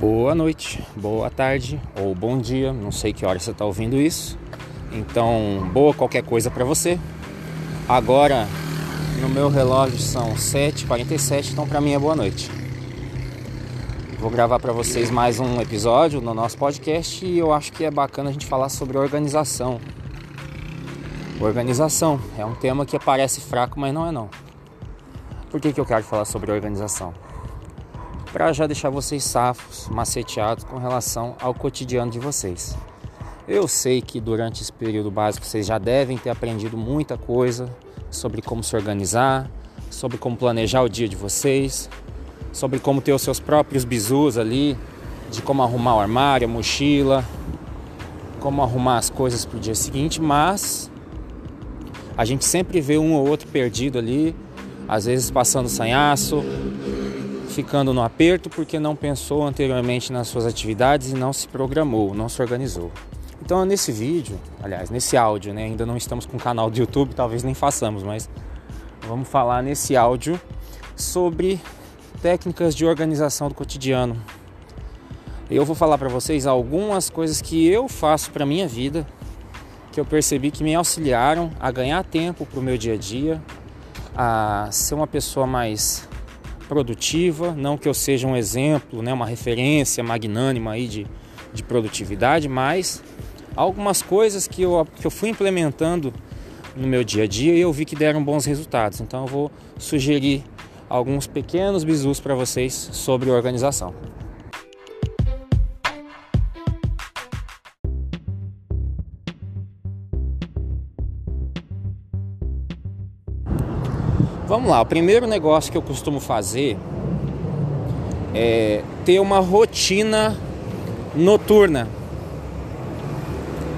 Boa noite, boa tarde ou bom dia, não sei que hora você está ouvindo isso. Então, boa qualquer coisa para você. Agora, no meu relógio são 7h47, então para mim é boa noite. Vou gravar para vocês mais um episódio no nosso podcast e eu acho que é bacana a gente falar sobre organização. Organização é um tema que parece fraco, mas não é não. Por que, que eu quero falar sobre organização? Para já deixar vocês safos, maceteados com relação ao cotidiano de vocês. Eu sei que durante esse período básico vocês já devem ter aprendido muita coisa sobre como se organizar, sobre como planejar o dia de vocês, sobre como ter os seus próprios bizus ali, de como arrumar o armário, a mochila, como arrumar as coisas para o dia seguinte, mas a gente sempre vê um ou outro perdido ali, às vezes passando sanhaço, ficando no aperto porque não pensou anteriormente nas suas atividades e não se programou, não se organizou. Então nesse vídeo, aliás, nesse áudio, né, ainda não estamos com canal do YouTube, talvez nem façamos, mas vamos falar nesse áudio sobre técnicas de organização do cotidiano. Eu vou falar para vocês algumas coisas que eu faço para minha vida, que eu percebi que me auxiliaram a ganhar tempo para o meu dia a dia, a ser uma pessoa mais produtiva, não que eu seja um exemplo, né, uma referência magnânima aí de, de produtividade, mas algumas coisas que eu, que eu fui implementando no meu dia a dia e eu vi que deram bons resultados. Então eu vou sugerir alguns pequenos bisus para vocês sobre organização. Vamos lá, o primeiro negócio que eu costumo fazer é ter uma rotina noturna,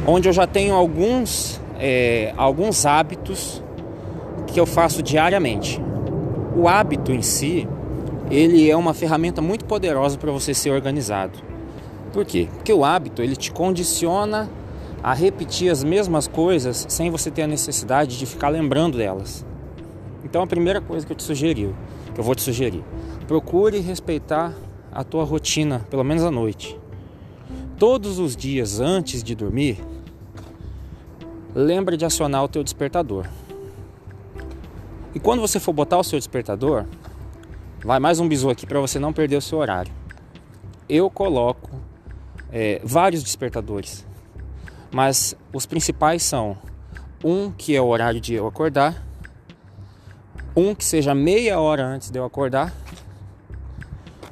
onde eu já tenho alguns, é, alguns hábitos que eu faço diariamente. O hábito em si, ele é uma ferramenta muito poderosa para você ser organizado. Por quê? Porque o hábito ele te condiciona a repetir as mesmas coisas sem você ter a necessidade de ficar lembrando delas. Então a primeira coisa que eu te sugeri, que eu vou te sugerir, procure respeitar a tua rotina, pelo menos à noite. Todos os dias antes de dormir, lembra de acionar o teu despertador. E quando você for botar o seu despertador, vai mais um bisu aqui para você não perder o seu horário. Eu coloco é, vários despertadores, mas os principais são um que é o horário de eu acordar, um que seja meia hora antes de eu acordar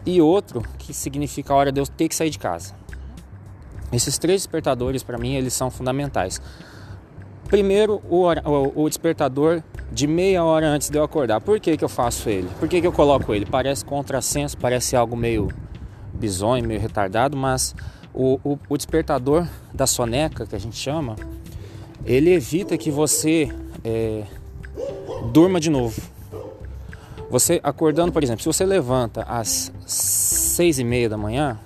e outro que significa a hora de eu ter que sair de casa. Esses três despertadores para mim eles são fundamentais. Primeiro o, despertador de meia hora antes de eu acordar. Por que, que eu faço ele? Por que, que eu coloco ele? Parece contrassenso, parece algo meio bizonho, meio retardado, mas o, o, o despertador da soneca que a gente chama, ele evita que você é, durma de novo. Você acordando, por exemplo, se você levanta às seis e meia da manhã,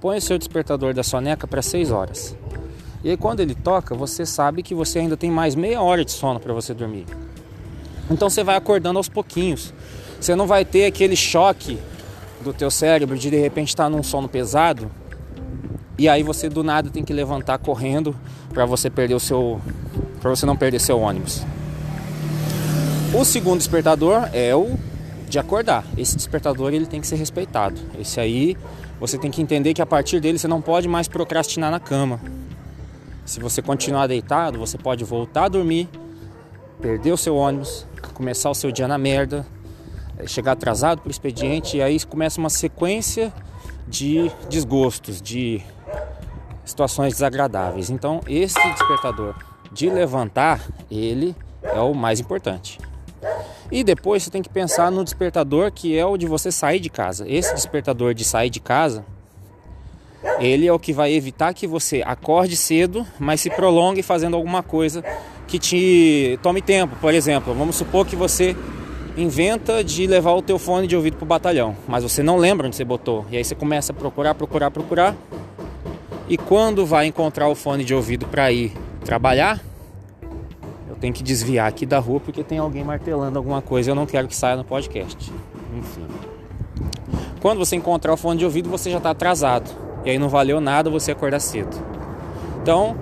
põe o seu despertador da soneca para seis horas. E aí quando ele toca, você sabe que você ainda tem mais meia hora de sono para você dormir. Então você vai acordando aos pouquinhos. Você não vai ter aquele choque do teu cérebro de de repente estar tá num sono pesado e aí você do nada tem que levantar correndo para você perder o seu para você não perder seu ônibus. O segundo despertador é o de acordar. Esse despertador ele tem que ser respeitado. Esse aí você tem que entender que a partir dele você não pode mais procrastinar na cama. Se você continuar deitado, você pode voltar a dormir, perder o seu ônibus, começar o seu dia na merda, eh, chegar atrasado para o expediente e aí começa uma sequência de desgostos, de situações desagradáveis. Então, esse despertador de levantar, ele é o mais importante. E depois você tem que pensar no despertador que é o de você sair de casa. Esse despertador de sair de casa, ele é o que vai evitar que você acorde cedo, mas se prolongue fazendo alguma coisa que te tome tempo. Por exemplo, vamos supor que você inventa de levar o teu fone de ouvido para o batalhão, mas você não lembra onde você botou. E aí você começa a procurar, procurar, procurar. E quando vai encontrar o fone de ouvido para ir trabalhar, tenho que desviar aqui da rua porque tem alguém martelando alguma coisa. Eu não quero que saia no podcast. Enfim. Quando você encontrar o fone de ouvido, você já está atrasado. E aí não valeu nada você acordar cedo. Então,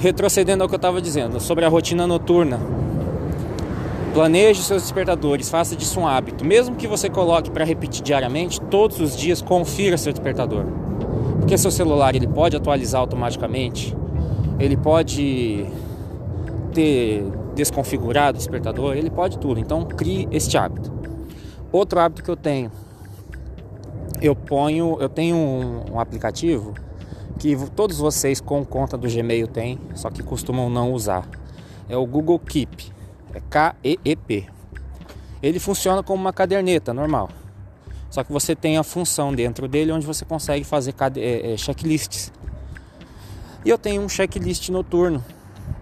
retrocedendo ao que eu estava dizendo sobre a rotina noturna. Planeje seus despertadores, faça disso um hábito. Mesmo que você coloque para repetir diariamente, todos os dias confira seu despertador. Porque seu celular ele pode atualizar automaticamente, ele pode ter desconfigurado o despertador, ele pode tudo. Então crie este hábito. Outro hábito que eu tenho, eu ponho, eu tenho um, um aplicativo que todos vocês com conta do Gmail têm, só que costumam não usar. É o Google Keep, é K-E-E-P. Ele funciona como uma caderneta normal, só que você tem a função dentro dele onde você consegue fazer é, é, checklists. E eu tenho um checklist noturno.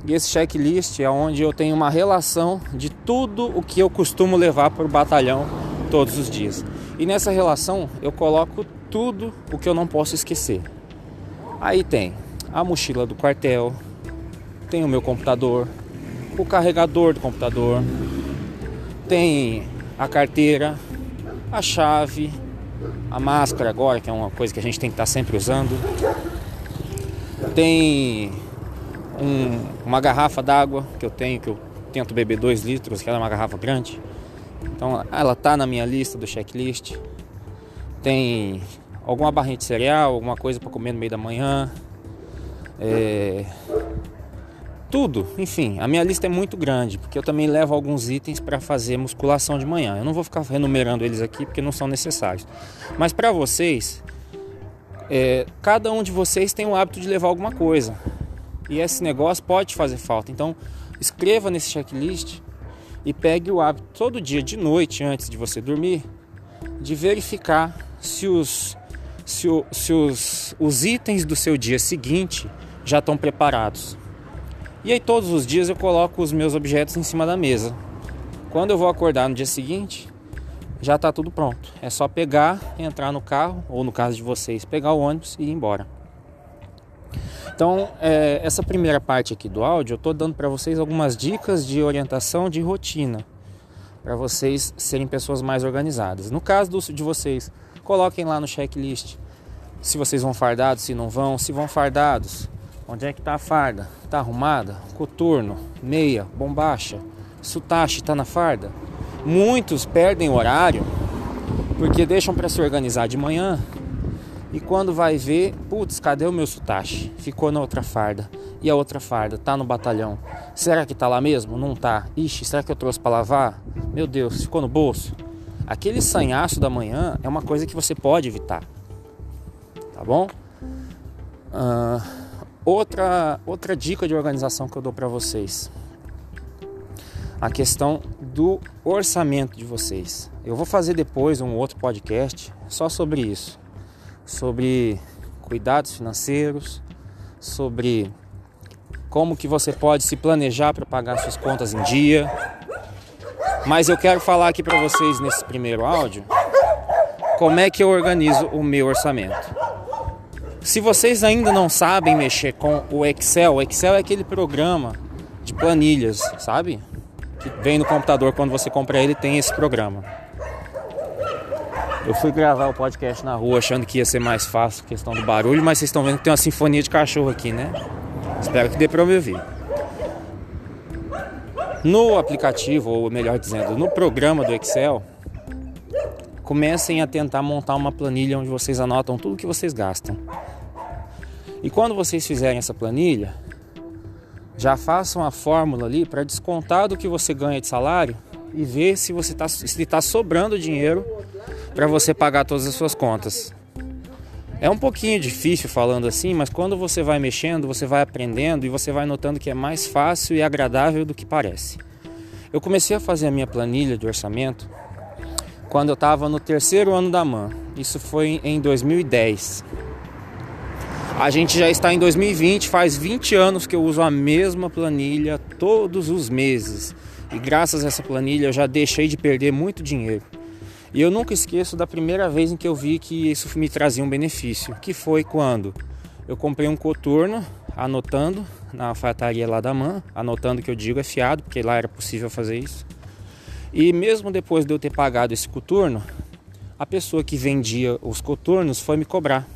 E esse checklist é onde eu tenho uma relação de tudo o que eu costumo levar para o batalhão todos os dias. E nessa relação eu coloco tudo o que eu não posso esquecer. Aí tem a mochila do quartel, tem o meu computador, o carregador do computador, tem a carteira, a chave, a máscara agora, que é uma coisa que a gente tem que estar sempre usando. Tem um, uma garrafa d'água que eu tenho, que eu tento beber 2 litros, que ela é uma garrafa grande. Então ela tá na minha lista do checklist. Tem alguma barrinha de cereal, alguma coisa para comer no meio da manhã. É, tudo, enfim, a minha lista é muito grande, porque eu também levo alguns itens para fazer musculação de manhã. Eu não vou ficar renumerando eles aqui porque não são necessários. Mas para vocês, é, cada um de vocês tem o hábito de levar alguma coisa. E esse negócio pode fazer falta. Então, escreva nesse checklist e pegue o hábito todo dia de noite, antes de você dormir, de verificar se os, se, o, se os, os itens do seu dia seguinte já estão preparados. E aí todos os dias eu coloco os meus objetos em cima da mesa. Quando eu vou acordar no dia seguinte, já está tudo pronto. É só pegar, entrar no carro, ou no caso de vocês, pegar o ônibus e ir embora. Então, é, essa primeira parte aqui do áudio, eu estou dando para vocês algumas dicas de orientação de rotina, para vocês serem pessoas mais organizadas. No caso do, de vocês, coloquem lá no checklist se vocês vão fardados, se não vão, se vão fardados, Onde é que tá a farda? Tá arrumada? Coturno, meia, bombacha, sutache tá na farda? Muitos perdem o horário porque deixam para se organizar de manhã e quando vai ver, putz, cadê o meu sutache? Ficou na outra farda. E a outra farda tá no batalhão. Será que tá lá mesmo? Não tá. Ixi, será que eu trouxe para lavar? Meu Deus, ficou no bolso. Aquele sanhaço da manhã é uma coisa que você pode evitar. Tá bom? Uh, Outra, outra dica de organização que eu dou para vocês: a questão do orçamento de vocês. Eu vou fazer depois um outro podcast só sobre isso, sobre cuidados financeiros, sobre como que você pode se planejar para pagar suas contas em dia. Mas eu quero falar aqui para vocês nesse primeiro áudio como é que eu organizo o meu orçamento. Se vocês ainda não sabem mexer com o Excel, o Excel é aquele programa de planilhas, sabe? Que vem no computador quando você compra ele, tem esse programa. Eu fui gravar o podcast na rua achando que ia ser mais fácil questão do barulho, mas vocês estão vendo que tem uma sinfonia de cachorro aqui, né? Espero que dê para me ouvir. No aplicativo, ou melhor dizendo, no programa do Excel, comecem a tentar montar uma planilha onde vocês anotam tudo que vocês gastam. E quando vocês fizerem essa planilha, já façam a fórmula ali para descontar do que você ganha de salário e ver se você está tá sobrando dinheiro para você pagar todas as suas contas. É um pouquinho difícil falando assim, mas quando você vai mexendo, você vai aprendendo e você vai notando que é mais fácil e agradável do que parece. Eu comecei a fazer a minha planilha de orçamento quando eu estava no terceiro ano da MAN. Isso foi em 2010. A gente já está em 2020, faz 20 anos que eu uso a mesma planilha todos os meses. E graças a essa planilha eu já deixei de perder muito dinheiro. E eu nunca esqueço da primeira vez em que eu vi que isso me trazia um benefício, que foi quando eu comprei um coturno, anotando na alfaiataria lá da MAN, anotando que eu digo é fiado, porque lá era possível fazer isso. E mesmo depois de eu ter pagado esse coturno, a pessoa que vendia os coturnos foi me cobrar.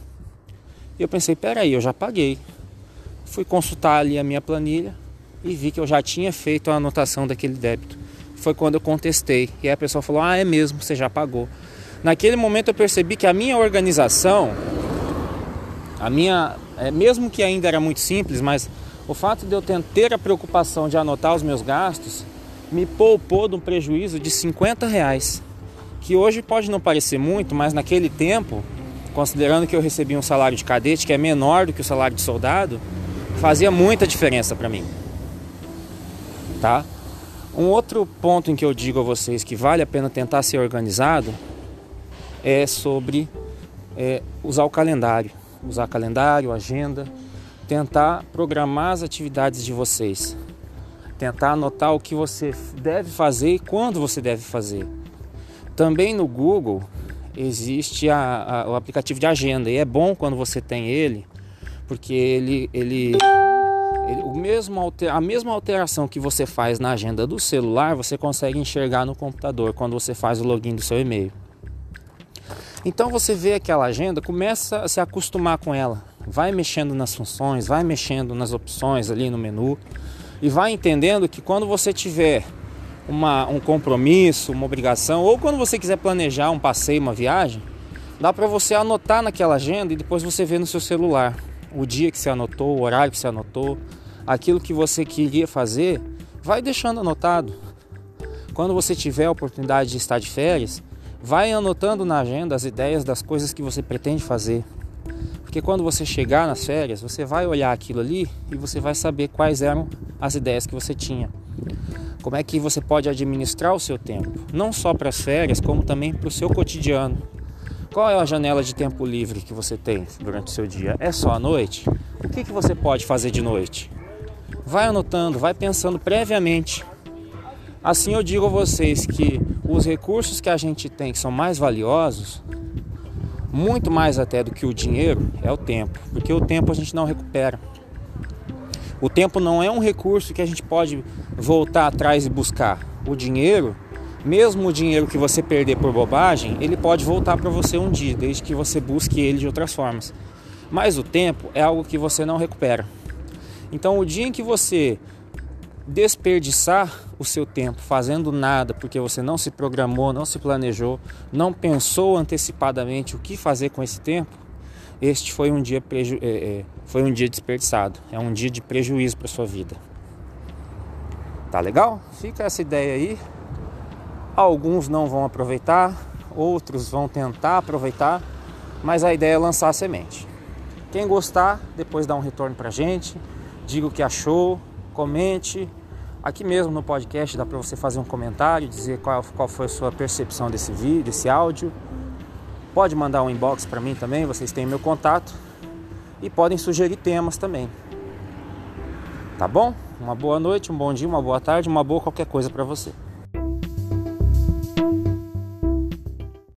E eu pensei, peraí, eu já paguei. Fui consultar ali a minha planilha e vi que eu já tinha feito a anotação daquele débito. Foi quando eu contestei. E aí a pessoa falou, ah, é mesmo, você já pagou. Naquele momento eu percebi que a minha organização, a minha, é, mesmo que ainda era muito simples, mas o fato de eu ter a preocupação de anotar os meus gastos me poupou de um prejuízo de 50 reais, que hoje pode não parecer muito, mas naquele tempo, considerando que eu recebi um salário de cadete que é menor do que o salário de soldado, fazia muita diferença para mim. Tá? Um outro ponto em que eu digo a vocês que vale a pena tentar ser organizado é sobre é, usar o calendário, usar calendário, agenda, tentar programar as atividades de vocês tentar anotar o que você deve fazer e quando você deve fazer. Também no Google existe a, a, o aplicativo de agenda e é bom quando você tem ele, porque ele, ele, ele o mesmo a mesma alteração que você faz na agenda do celular você consegue enxergar no computador quando você faz o login do seu e-mail. Então você vê aquela agenda, começa a se acostumar com ela, vai mexendo nas funções, vai mexendo nas opções ali no menu e vai entendendo que quando você tiver uma, um compromisso, uma obrigação, ou quando você quiser planejar um passeio, uma viagem, dá para você anotar naquela agenda e depois você vê no seu celular o dia que você anotou, o horário que você anotou, aquilo que você queria fazer, vai deixando anotado. Quando você tiver a oportunidade de estar de férias, vai anotando na agenda as ideias das coisas que você pretende fazer. Porque quando você chegar nas férias, você vai olhar aquilo ali e você vai saber quais eram as ideias que você tinha. Como é que você pode administrar o seu tempo, não só para as férias, como também para o seu cotidiano. Qual é a janela de tempo livre que você tem durante o seu dia? É só à noite? O que, que você pode fazer de noite? Vai anotando, vai pensando previamente. Assim eu digo a vocês que os recursos que a gente tem que são mais valiosos muito mais até do que o dinheiro é o tempo, porque o tempo a gente não recupera. O tempo não é um recurso que a gente pode voltar atrás e buscar. O dinheiro, mesmo o dinheiro que você perder por bobagem, ele pode voltar para você um dia, desde que você busque ele de outras formas. Mas o tempo é algo que você não recupera. Então, o dia em que você desperdiçar o seu tempo fazendo nada porque você não se programou, não se planejou, não pensou antecipadamente o que fazer com esse tempo, este foi um dia, preju é, é, foi um dia desperdiçado, é um dia de prejuízo para sua vida. Tá legal? Fica essa ideia aí. Alguns não vão aproveitar, outros vão tentar aproveitar, mas a ideia é lançar a semente. Quem gostar, depois dá um retorno pra gente, diga o que achou, comente. Aqui mesmo no podcast dá para você fazer um comentário, dizer qual, qual foi a sua percepção desse vídeo, desse áudio. Pode mandar um inbox para mim também, vocês têm meu contato. E podem sugerir temas também. Tá bom? Uma boa noite, um bom dia, uma boa tarde, uma boa qualquer coisa para você.